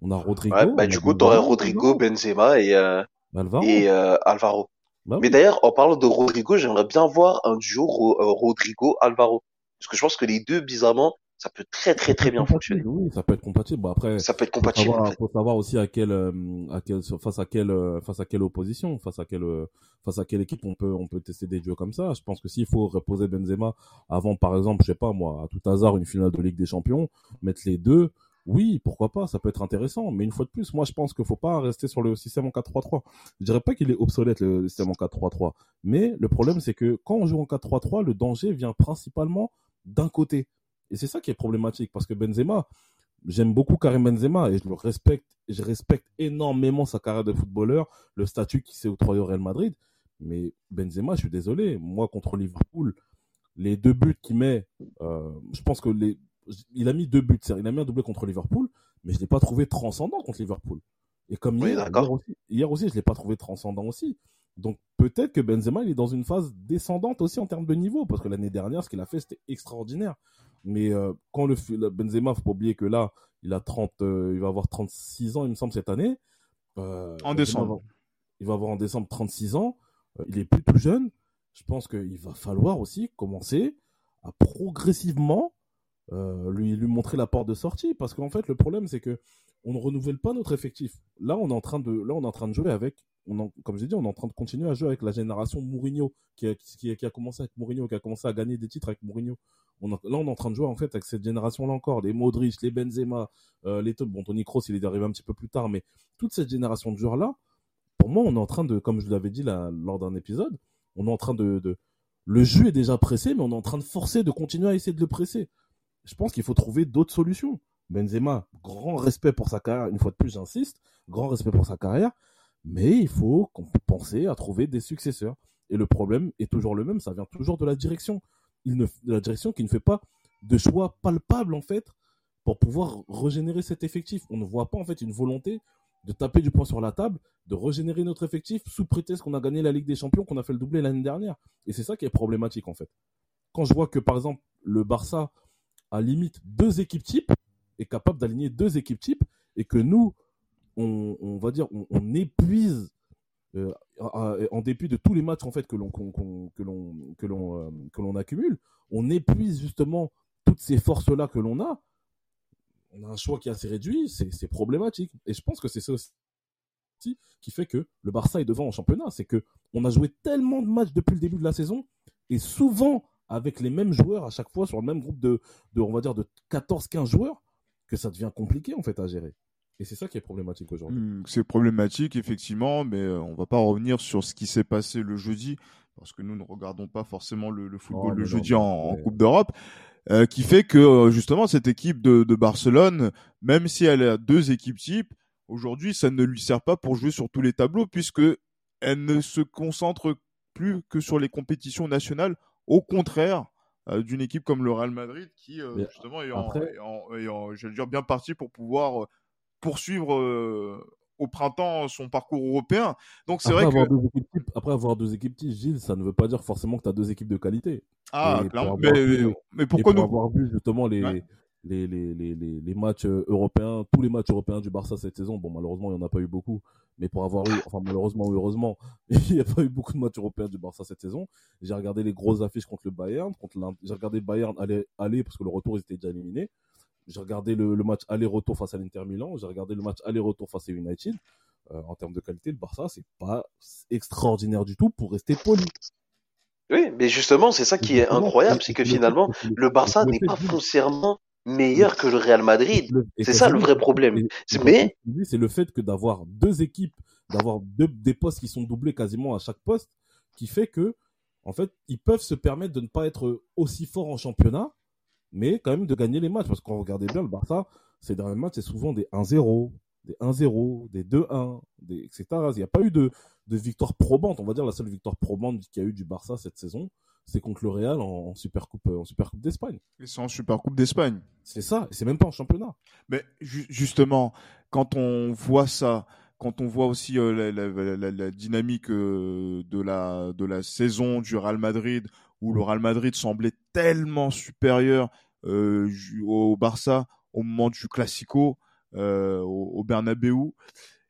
On a Rodrigo. Ouais, bah, du coup, tu aurais Rodrigo, Benzema et, euh, Alvaro. Et, euh, Alvaro. Bah Mais d'ailleurs, en parlant de Rodrigo, j'aimerais bien voir un duo Rodrigo-Alvaro. Parce que je pense que les deux, bizarrement, ça peut très très très bien fonctionner. Oui, ça peut être compatible. Bon, après, ça peut être compatible. Il faut, savoir aussi à quelle, euh, à quelle, face à quelle, euh, face à quelle opposition, face à quelle, euh, face à quelle équipe on peut, on peut tester des duos comme ça. Je pense que s'il faut reposer Benzema avant, par exemple, je sais pas moi, à tout hasard une finale de Ligue des Champions, mettre les deux, oui, pourquoi pas, ça peut être intéressant. Mais une fois de plus, moi je pense qu'il faut pas rester sur le système en 4-3-3. Je dirais pas qu'il est obsolète le système en 4-3-3, mais le problème c'est que quand on joue en 4-3-3, le danger vient principalement d'un côté. Et c'est ça qui est problématique parce que Benzema, j'aime beaucoup Karim Benzema et je le respecte, je respecte énormément sa carrière de footballeur, le statut qu'il s'est octroyé au Real Madrid. Mais Benzema, je suis désolé, moi contre Liverpool, les deux buts qu'il met, euh, je pense que les, il a mis deux buts, il a mis un doublé contre Liverpool, mais je l'ai pas trouvé transcendant contre Liverpool. Et comme hier, hier, aussi, hier aussi, je l'ai pas trouvé transcendant aussi. Donc peut-être que Benzema il est dans une phase descendante aussi en termes de niveau parce que l'année dernière ce qu'il a fait c'était extraordinaire. Mais euh, quand le, le, Benzema, faut pas oublier que là, il a 30, euh, il va avoir 36 ans, il me semble, cette année. Euh, en décembre. il va avoir en décembre 36 ans. il est plus tout jeune. Je pense qu'il va falloir aussi commencer à progressivement lui, lui montrer la porte de sortie. Parce qu'en fait, le problème, c'est que on ne renouvelle pas notre effectif. Là, on est en train de, là, on est en train de jouer avec on comme j'ai dit, on est en train de continuer à jouer avec la génération Mourinho, qui a, qui, qui a commencé avec Mourinho, qui a commencé à gagner des titres avec Mourinho. On là, on est en train de jouer en fait avec cette génération-là encore, les Modric, les Benzema, euh, les bon Tony Kroos, il est arrivé un petit peu plus tard, mais toute cette génération de joueurs-là, pour moi, on est en train de, comme je l'avais dit lors d'un épisode, on est en train de, de, le jeu est déjà pressé, mais on est en train de forcer, de continuer à essayer de le presser. Je pense qu'il faut trouver d'autres solutions. Benzema, grand respect pour sa carrière, une fois de plus, j'insiste, grand respect pour sa carrière, mais il faut penser à trouver des successeurs. Et le problème est toujours le même, ça vient toujours de la direction. Il ne, la direction qui ne fait pas de choix palpables, en fait, pour pouvoir régénérer cet effectif. On ne voit pas, en fait, une volonté de taper du poing sur la table, de régénérer notre effectif sous prétexte qu'on a gagné la Ligue des Champions, qu'on a fait le doublé l'année dernière. Et c'est ça qui est problématique en fait. Quand je vois que par exemple le Barça a limite deux équipes types, est capable d'aligner deux équipes types, et que nous, on, va dire, on, épuise euh, en dépit de tous les matchs en fait que l'on que l'on que l'on euh, que l'on accumule, on épuise justement toutes ces forces là que l'on a on a un choix qui est assez réduit, c'est problématique. Et je pense que c'est ça aussi qui fait que le Barça est devant en championnat. C'est que on a joué tellement de matchs depuis le début de la saison et souvent avec les mêmes joueurs à chaque fois sur le même groupe de, de on va dire de 14-15 joueurs que ça devient compliqué en fait à gérer. Et c'est ça qui est problématique aujourd'hui. Hmm, c'est problématique effectivement, mais euh, on va pas revenir sur ce qui s'est passé le jeudi parce que nous ne regardons pas forcément le, football le jeudi en, Coupe d'Europe. Euh, qui fait que euh, justement cette équipe de, de, Barcelone, même si elle a deux équipes types, aujourd'hui ça ne lui sert pas pour jouer sur tous les tableaux puisque elle ne se concentre plus que sur les compétitions nationales, au contraire euh, d'une équipe comme le Real Madrid qui justement est, en, est en, dire bien parti pour pouvoir poursuivre au printemps son parcours européen. Donc c'est vrai que après avoir deux équipes types, Gilles, ça ne veut pas dire forcément que tu as deux équipes de qualité. Ah, clairement. Mais, mais, pourquoi nous avoir vu justement les, les, les, les, les, matchs euh, européens, tous les matchs européens du Barça cette saison, bon, malheureusement, il n'y en a pas eu beaucoup, mais pour avoir eu, enfin, malheureusement ou heureusement, (laughs) il n'y a pas eu beaucoup de matchs européens du Barça cette saison. J'ai regardé les grosses affiches contre le Bayern, contre j'ai regardé le Bayern aller, aller parce que le retour, ils étaient déjà éliminés. J'ai regardé le, le match aller-retour face à l'Inter Milan, j'ai regardé le match aller-retour face à United. Euh, en termes de qualité, le Barça, c'est pas extraordinaire du tout pour rester poli. Oui, mais justement, c'est ça qui est incroyable, c'est que finalement, le Barça n'est pas foncièrement meilleur que le Real Madrid. C'est ça le vrai problème. Mais c'est le fait que d'avoir deux équipes, d'avoir deux des postes qui sont doublés quasiment à chaque poste, qui fait que en fait, ils peuvent se permettre de ne pas être aussi forts en championnat, mais quand même de gagner les matchs. Parce qu'on regardait bien le Barça, ces derniers matchs, c'est souvent des 1-0, des 1-0, des 2-1, des, etc. Il n'y a pas eu de, de victoire probante. On va dire la seule victoire probante qu'il y a eu du Barça cette saison, c'est contre le Real en, Super Coupe en Super Coupe d'Espagne. Et c'est en Super Coupe d'Espagne. C'est ça, et c'est même pas en championnat. Mais justement, quand on voit ça, quand on voit aussi euh, la, dynamique euh, de, la, de la saison du Real Madrid, où le Real Madrid semblait tellement supérieur euh, au Barça au moment du Classico, euh, au, au Bernabeu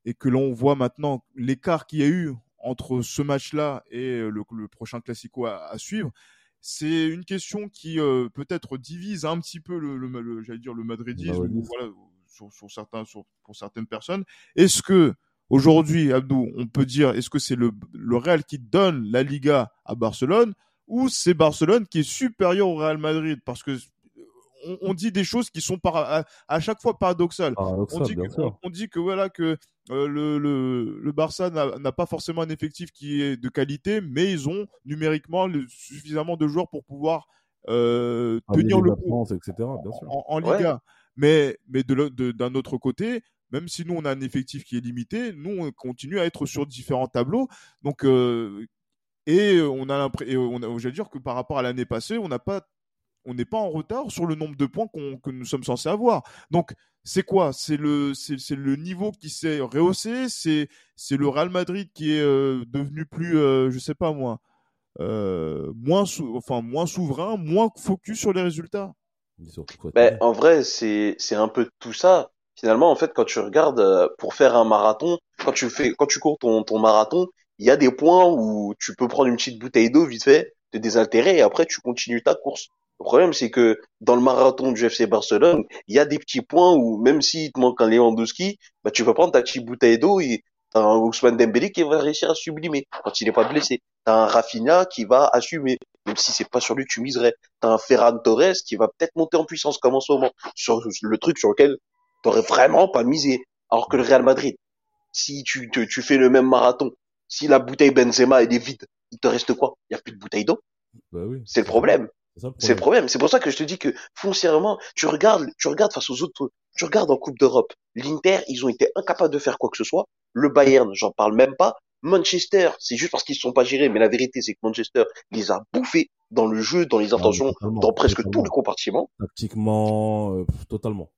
et que l'on voit maintenant l'écart qu'il y a eu entre ce match-là et euh, le, prochain Classico à, suivre, c'est une question qui euh, peut-être divise un petit peu le, le, j'allais dire le madridisme, voilà, sur, sur, certains, sur, pour certaines personnes. Est-ce que aujourd'hui, Abdou, on peut dire, est-ce que c'est le, le Real qui donne la Liga à Barcelone ou c'est Barcelone qui est supérieur au Real Madrid Parce que on, dit des choses qui sont par, à, chaque fois paradoxales. on, dit que, on, dit que, voilà que euh, le, le, Barça n'a pas forcément un effectif qui est de qualité, mais ils ont numériquement suffisamment de joueurs pour pouvoir euh, tenir le coup etc., En, Liga. Mais, mais d'un autre côté, même si nous on a un effectif qui est limité, nous on continue à être sur différents tableaux. Donc euh, et on a l'impression, j'allais dire que par rapport à l'année passée, on n'a pas on n'est pas en retard sur le nombre de points que nous sommes censés avoir. Donc, c'est quoi? C'est le, c'est, le niveau qui s'est rehaussé? C'est, c'est le Real Madrid qui est euh, devenu plus, euh, je sais pas moi, euh, moins, enfin moins souverain, moins focus sur les résultats? Ben, en vrai, c'est, c'est un peu tout ça. Finalement, en fait, quand tu regardes pour faire un marathon, quand tu fais, quand tu cours ton, ton marathon, il y a des points où tu peux prendre une petite bouteille d'eau vite fait, te désaltérer et après tu continues ta course. Le problème, c'est que dans le marathon du FC Barcelone, il y a des petits points où même s'il te manque un Lewandowski, bah, tu vas prendre ta petite bouteille d'eau et t'as un Ousmane Dembélé qui va réussir à sublimer quand il n'est pas blessé. T'as un Rafinha qui va assumer, même si c'est pas sur lui que tu miserais. T'as un Ferran Torres qui va peut-être monter en puissance comme en ce moment, sur le truc sur lequel t'aurais vraiment pas misé. Alors que le Real Madrid, si tu, tu, tu fais le même marathon, si la bouteille Benzema est vide, il te reste quoi? Il y a plus de bouteille d'eau? Bah oui. C'est le problème. C'est le problème. C'est pour ça que je te dis que foncièrement, tu regardes, tu regardes face aux autres, tu regardes en Coupe d'Europe. L'Inter, ils ont été incapables de faire quoi que ce soit. Le Bayern, j'en parle même pas. Manchester, c'est juste parce qu'ils ne sont pas gérés, mais la vérité, c'est que Manchester les a bouffés dans le jeu, dans les intentions, dans presque tous les compartiments. Tactiquement, euh, totalement.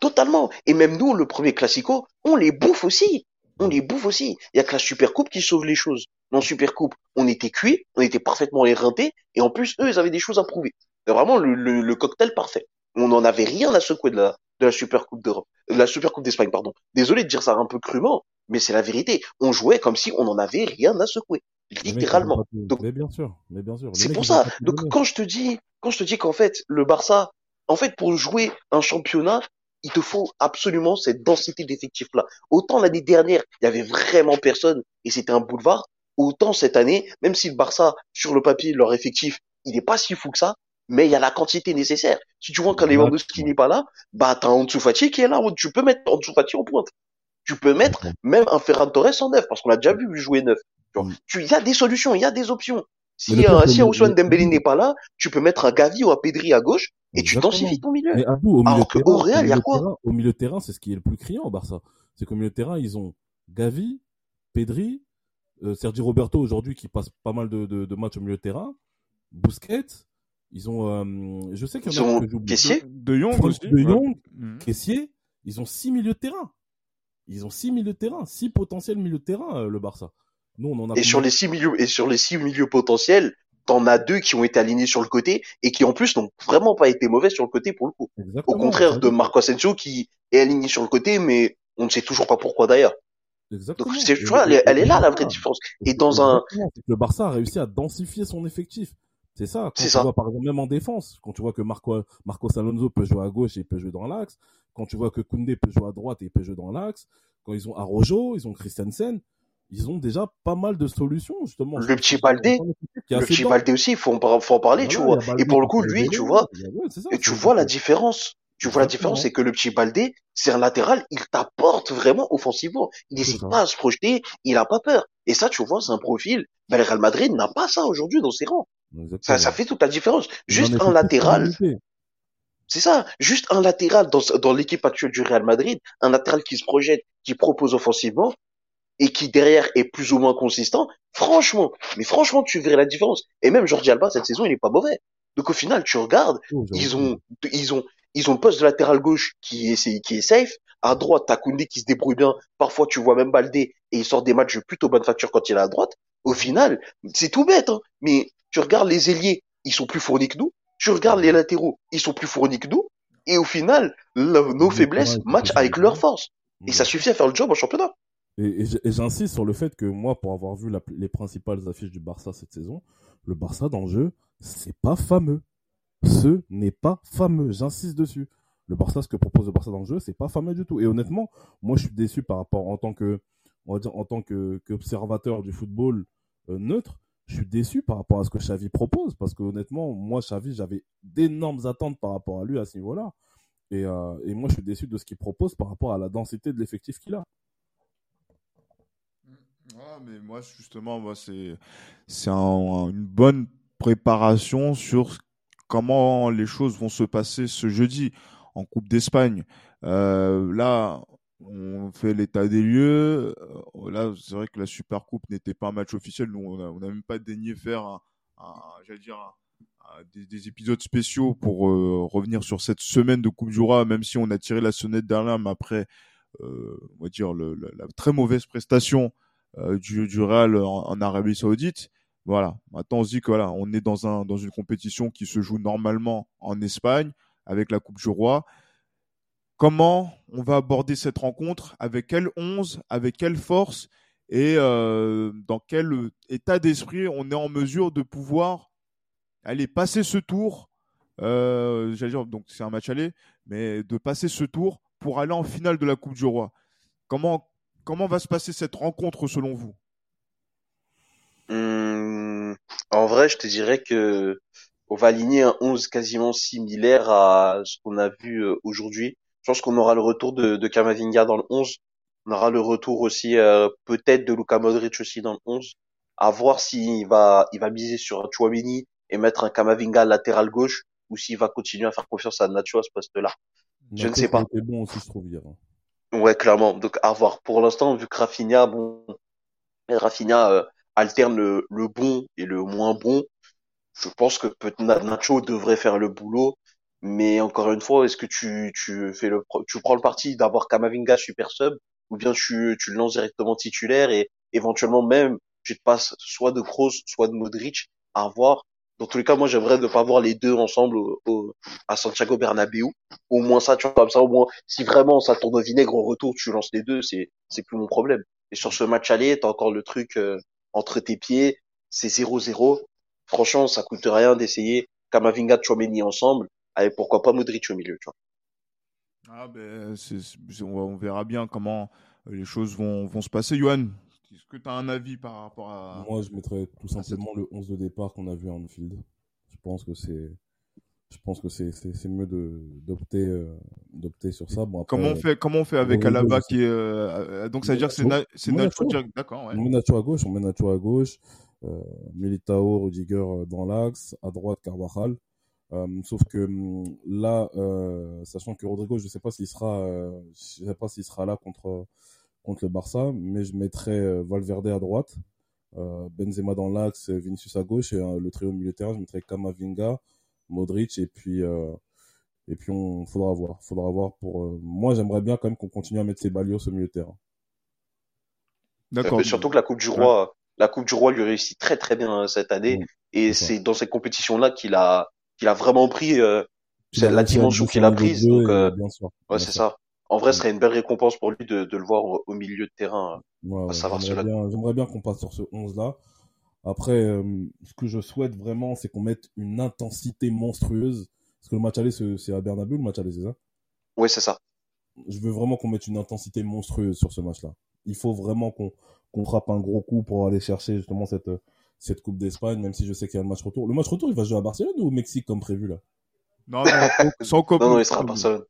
Totalement. Et même nous, le premier classico, on les bouffe aussi. On les bouffe aussi. Il y a que la Super Coupe qui sauve les choses. Dans Super Coupe, on était cuits, on était parfaitement éreintés, et en plus, eux, ils avaient des choses à prouver. C'est vraiment le, le, cocktail parfait. On n'en avait rien à secouer de la, de la Super Coupe d'Europe, de la Super Coupe d'Espagne, pardon. Désolé de dire ça un peu crûment, mais c'est la vérité. On jouait comme si on n'en avait rien à secouer. Littéralement. mais bien sûr, mais bien sûr. C'est pour ça. Donc, quand je te dis, quand je te dis qu'en fait, le Barça, en fait, pour jouer un championnat, il te faut absolument cette densité d'effectifs-là. Autant l'année dernière, il y avait vraiment personne et c'était un boulevard, autant cette année, même si le Barça, sur le papier, leur effectif, il n'est pas si fou que ça, mais il y a la quantité nécessaire. Si tu vois qu'un Lewandowski n'est pas là, bah t'as Ansu Fati qui est là, tu peux mettre Ansu Fati en pointe. Tu peux mettre même un Ferran Torres en neuf, parce qu'on a déjà vu jouer neuf. Tu, il y a des solutions, il y a des options. Si, un, si Ousmane Dembélé n'est pas là, tu peux mettre un Gavi ou un Pedri à gauche et tu densifies ton milieu. Mais au milieu Alors qu'au Real, il y a quoi Au milieu de terrain, c'est ce qui est le plus criant au Barça. C'est qu'au milieu de terrain, ils ont Gavi, Pedri, euh, Sergi Roberto aujourd'hui qui passe pas mal de, de, de, matchs au milieu de terrain, Busquets, ils ont, euh, je sais qu'il y en a j'oublie. Caissier De Jong aussi. De Jong, mhm. Caissier, ils ont six milieux de terrain. Ils ont six milieux de terrain, six potentiels milieux de terrain, euh, le Barça. Nous, on en a et sur les six milieux, et sur les six milieux potentiels, t'en as deux qui ont été alignés sur le côté et qui en plus n'ont vraiment pas été mauvais sur le côté pour le coup. Au contraire de Marco Asensio qui est aligné sur le côté, mais on ne sait toujours pas pourquoi d'ailleurs. Exactement. Donc, tu vois, elle, est là la vraie différence. Et dans un, le Barça a réussi à densifier son effectif. C'est ça. Quand tu ça. vois, par exemple, même en défense, quand tu vois que Marco, Marco Alonso peut jouer à gauche et il peut jouer dans l'axe, quand tu vois que Koundé peut jouer à droite et il peut jouer dans l'axe, quand ils ont Arojo, ils ont Christensen, ils ont déjà pas mal de solutions justement. Le petit Baldé, le petit Baldé aussi, il faut, faut en parler, tu vois. Et pour le coup, lui, tu vois, et tu vois la différence. Tu vois la différence, c'est que le petit Baldé, c'est un latéral, il t'apporte vraiment offensivement. Il n'hésite pas à se projeter, il a pas peur. Et ça, tu vois, c'est un profil. Ben, le Real Madrid n'a pas ça aujourd'hui dans ses rangs. Ça, ça fait toute la différence. Juste un latéral. C'est ça, juste un latéral dans, dans l'équipe actuelle du Real Madrid, un latéral qui se projette, qui propose offensivement, et qui derrière est plus ou moins consistant, franchement, mais franchement, tu verrais la différence. Et même Jordi Alba, cette saison, il n'est pas mauvais. Donc au final, tu regardes, oh, ils ont, ils ont, ils ont le poste de latéral gauche qui est, qui est safe. À droite, t'as Koundé qui se débrouille bien. Parfois, tu vois même Baldé et il sort des matchs de plutôt bonne facture quand il est à droite. Au final, c'est tout bête, hein. Mais tu regardes les ailiers, ils sont plus fournis que nous. Tu regardes les latéraux, ils sont plus fournis que nous. Et au final, nos faiblesses matchent avec leur force. Et ça suffit à faire le job en championnat. Et, j'insiste sur le fait que moi, pour avoir vu les principales affiches du Barça cette saison, le Barça dans le jeu, c'est pas fameux. Ce n'est pas fameux. J'insiste dessus. Le Barça, ce que propose le Barça dans le jeu, c'est pas fameux du tout. Et honnêtement, moi, je suis déçu par rapport en tant que, on va dire, en tant que qu'observateur du football euh, neutre. Je suis déçu par rapport à ce que Xavi propose parce que honnêtement, moi, Xavi, j'avais d'énormes attentes par rapport à lui à ce niveau-là. Et, euh, et moi, je suis déçu de ce qu'il propose par rapport à la densité de l'effectif qu'il a. Ah, mais moi, justement, moi, c'est, c'est une bonne préparation sur comment les choses vont se passer ce jeudi en Coupe d'Espagne. Euh, là, on fait l'état des lieux. Euh, là, c'est vrai que la Super Coupe n'était pas un match officiel. Nous, on n'a même pas daigné faire j'allais dire, des, épisodes spéciaux pour euh, revenir sur cette semaine de Coupe du Roi, même si on a tiré la sonnette d'alarme après, on va dire, la, très mauvaise prestation euh, du, du Real en, Arabie Saoudite. Voilà. Maintenant, on se dit que voilà, on est dans un dans une compétition qui se joue normalement en Espagne avec la Coupe du Roi. Comment on va aborder cette rencontre? Avec quel 11 Avec quelle force? Et euh, dans quel état d'esprit on est en mesure de pouvoir aller passer ce tour? Euh, J'allais dire, donc c'est un match aller, mais de passer ce tour pour aller en finale de la Coupe du Roi. Comment Comment va se passer cette rencontre selon vous? Hum, En vrai, je te dirais que on va aligner un 11 quasiment similaire à ce qu'on a vu euh, aujourd'hui. Je pense qu'on aura le retour de, de Kamavinga dans le 11. On aura le retour aussi euh, peut-être de Luka Modric aussi dans le 11. À voir s'il va, il va miser sur Chouamini et mettre un Kamavinga latéral gauche ou s'il va continuer à faire confiance à Nacho à ce poste-là. Je ne sais pas. bon aussi, je trouve, hier. Ouais, clairement. Donc à voir. Pour l'instant, vu que Rafinha, bon, Rafinha euh, alterne le, bon et le moins bon, je pense que peut Nacho devrait faire le boulot. Mais encore une fois, est-ce que tu, tu fais le, tu prends le parti d'avoir Kamavinga super sub, ou bien tu, tu le lances directement titulaire et éventuellement même tu te passes soit de Kroos, soit de Modric à voir. Dans tous les cas, moi j'aimerais ne pas voir les deux ensemble au, à Santiago Bernabéu. Au moins ça, tu vois, comme ça, au moins, si vraiment ça tourne au vinaigre au retour, tu lances les deux, c'est, c'est plus mon problème. Et sur ce match aller, t'as encore le truc euh, entre tes pieds, c'est 0-0. Franchement, ça coûte rien d'essayer Kamavinga, Chouameni ensemble. Allez, pourquoi pas Modric au milieu, tu vois. Ah ben, on verra bien comment les choses vont, vont se passer. Johan, est-ce que tu as un avis par rapport à. Moi, je mettrais tout simplement le 11 de départ qu'on a vu en field. Je pense que c'est. Je pense que c'est, c'est, mieux de, d'opter, euh, d'opter sur ça. Bon, comment, on fait, comment on fait avec Alaba qui est. Euh, donc, ça veut dire que c'est, na, c'est Nacho D'accord. Ouais. On met Nacho à gauche, on met Nacho à gauche. Euh, Militao, Rudiger euh, dans l'axe. À droite, Carvajal. Euh, sauf que hum, là, sachant que Rodrigo, je sais pas s'il sera, je sais pas s'il sera là contre contre le Barça, mais je mettrais euh, Valverde à droite, euh, Benzema dans l'axe, Vinicius à gauche et euh, le trio terrain, je mettrais Kamavinga, Modric et puis et puis on faudra voir, faudra voir pour moi j'aimerais bien quand même qu'on continue à mettre ses balios au milieu de terrain. D'accord. Surtout que la Coupe du Roi, la Coupe du Roi lui réussit très très bien cette année. Et c'est dans cette compétition là qu'il a qu'il a vraiment pris c'est la dimension qu'il a prise. donc ouais, c'est ça en vrai, ce serait une belle récompense pour lui de, le voir au, milieu de terrain. J'aimerais bien, qu'on passe sur ce 11-là. Après, euh, ce que je souhaite vraiment, c'est qu'on mette une intensité monstrueuse. Parce que le match aller, c'est à Bernabeu, le match aller, c'est ça? Oui, c'est ça. Je veux vraiment qu'on mette une intensité monstrueuse sur ce match-là. Il faut vraiment qu'on frappe un gros coup pour aller chercher justement cette, cette Coupe d'Espagne, même si je sais qu'il y a le match retour. Le match retour, il va jouer à Barcelone ou au Mexique comme prévu là? Non, non, sans (laughs) Non, non, il sera à Barcelone.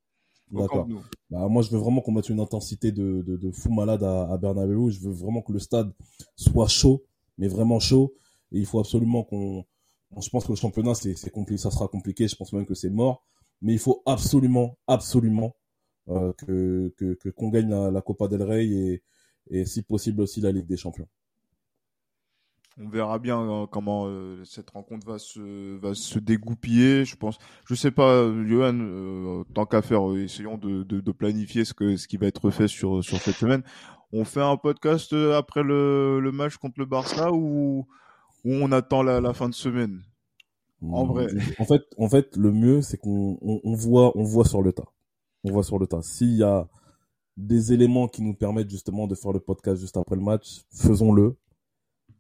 D'accord. Bah, moi, je veux vraiment qu'on mette une intensité de, de, de fou malade à, à Bernabeu. Je veux vraiment que le stade soit chaud, mais vraiment chaud. Et il faut absolument qu'on. Je pense que le championnat, c'est compliqué, ça sera compliqué. Je pense même que c'est mort. Mais il faut absolument, absolument euh, que qu'on gagne la, la Copa del Rey et, et si possible aussi la Ligue des Champions. On verra bien euh, comment euh, cette rencontre va se va se dégoupiller. Je pense, je sais pas, euh, Johan, tant qu'à faire, essayons de, de, de, planifier ce que ce qui va être fait sur sur cette semaine. On fait un podcast après le, le match contre le Barça ou ou on attend la, la fin de semaine? En vrai. En fait, en fait, le mieux c'est qu'on on, on, voit on voit sur le tas. On voit sur le tas. S'il y a des éléments qui nous permettent justement de faire le podcast juste après le match, faisons-le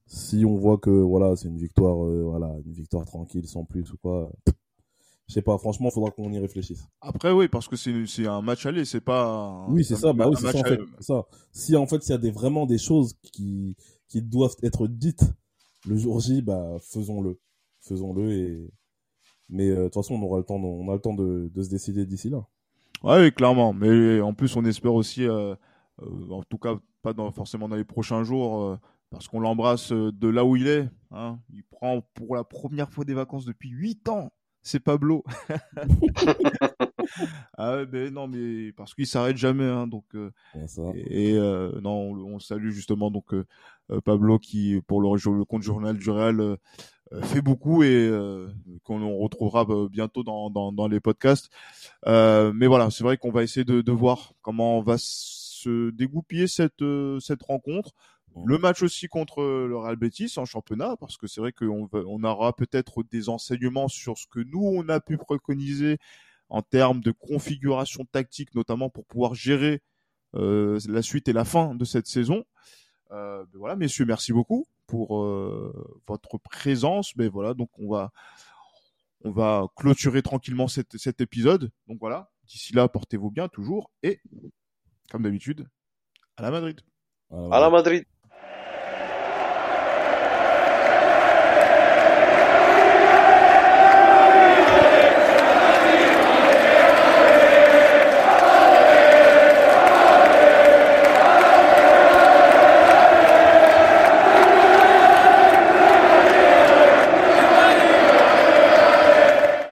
si on voit que voilà c'est une victoire euh, voilà une victoire tranquille sans plus ou quoi je sais pas franchement faudra qu'on y réfléchisse. Après oui parce que c'est c'est un match aller c'est pas oui c'est ça bah oui c'est ça en fait ça. Si en fait s'il y a des vraiment des choses qui qui doivent être dites le jour J bah faisons-le. Faisons-le et mais euh, de toute façon on aura le temps de, on a le temps de, de se décider d'ici là. Ouais clairement. Mais en plus on espère aussi euh, en tout cas pas dans, forcément dans les prochains jours parce qu'on l'embrasse euh, de là où il est. Hein. Il prend pour la première fois des vacances depuis 8 ans. C'est Pablo. (laughs) ah mais non mais parce qu'il s'arrête jamais hein, donc euh, et, euh, non on, salue justement donc Pablo qui pour le, le compte journal du Real fait beaucoup et qu'on retrouvera bientôt dans, dans, dans les podcasts mais voilà c'est vrai qu'on va essayer de, de voir comment on va se dégoupiller cette cette rencontre le match aussi contre le Real Betis en championnat, parce que c'est vrai qu'on on aura peut-être des enseignements sur ce que nous, on a pu préconiser en termes de configuration tactique, notamment pour pouvoir gérer euh, la suite et la fin de cette saison. Euh, ben voilà, messieurs, merci beaucoup pour euh, votre présence. Mais ben voilà, donc on va on va clôturer tranquillement cet, cet épisode. Donc voilà, d'ici là, portez-vous bien toujours et comme d'habitude, à la Madrid. À la Madrid.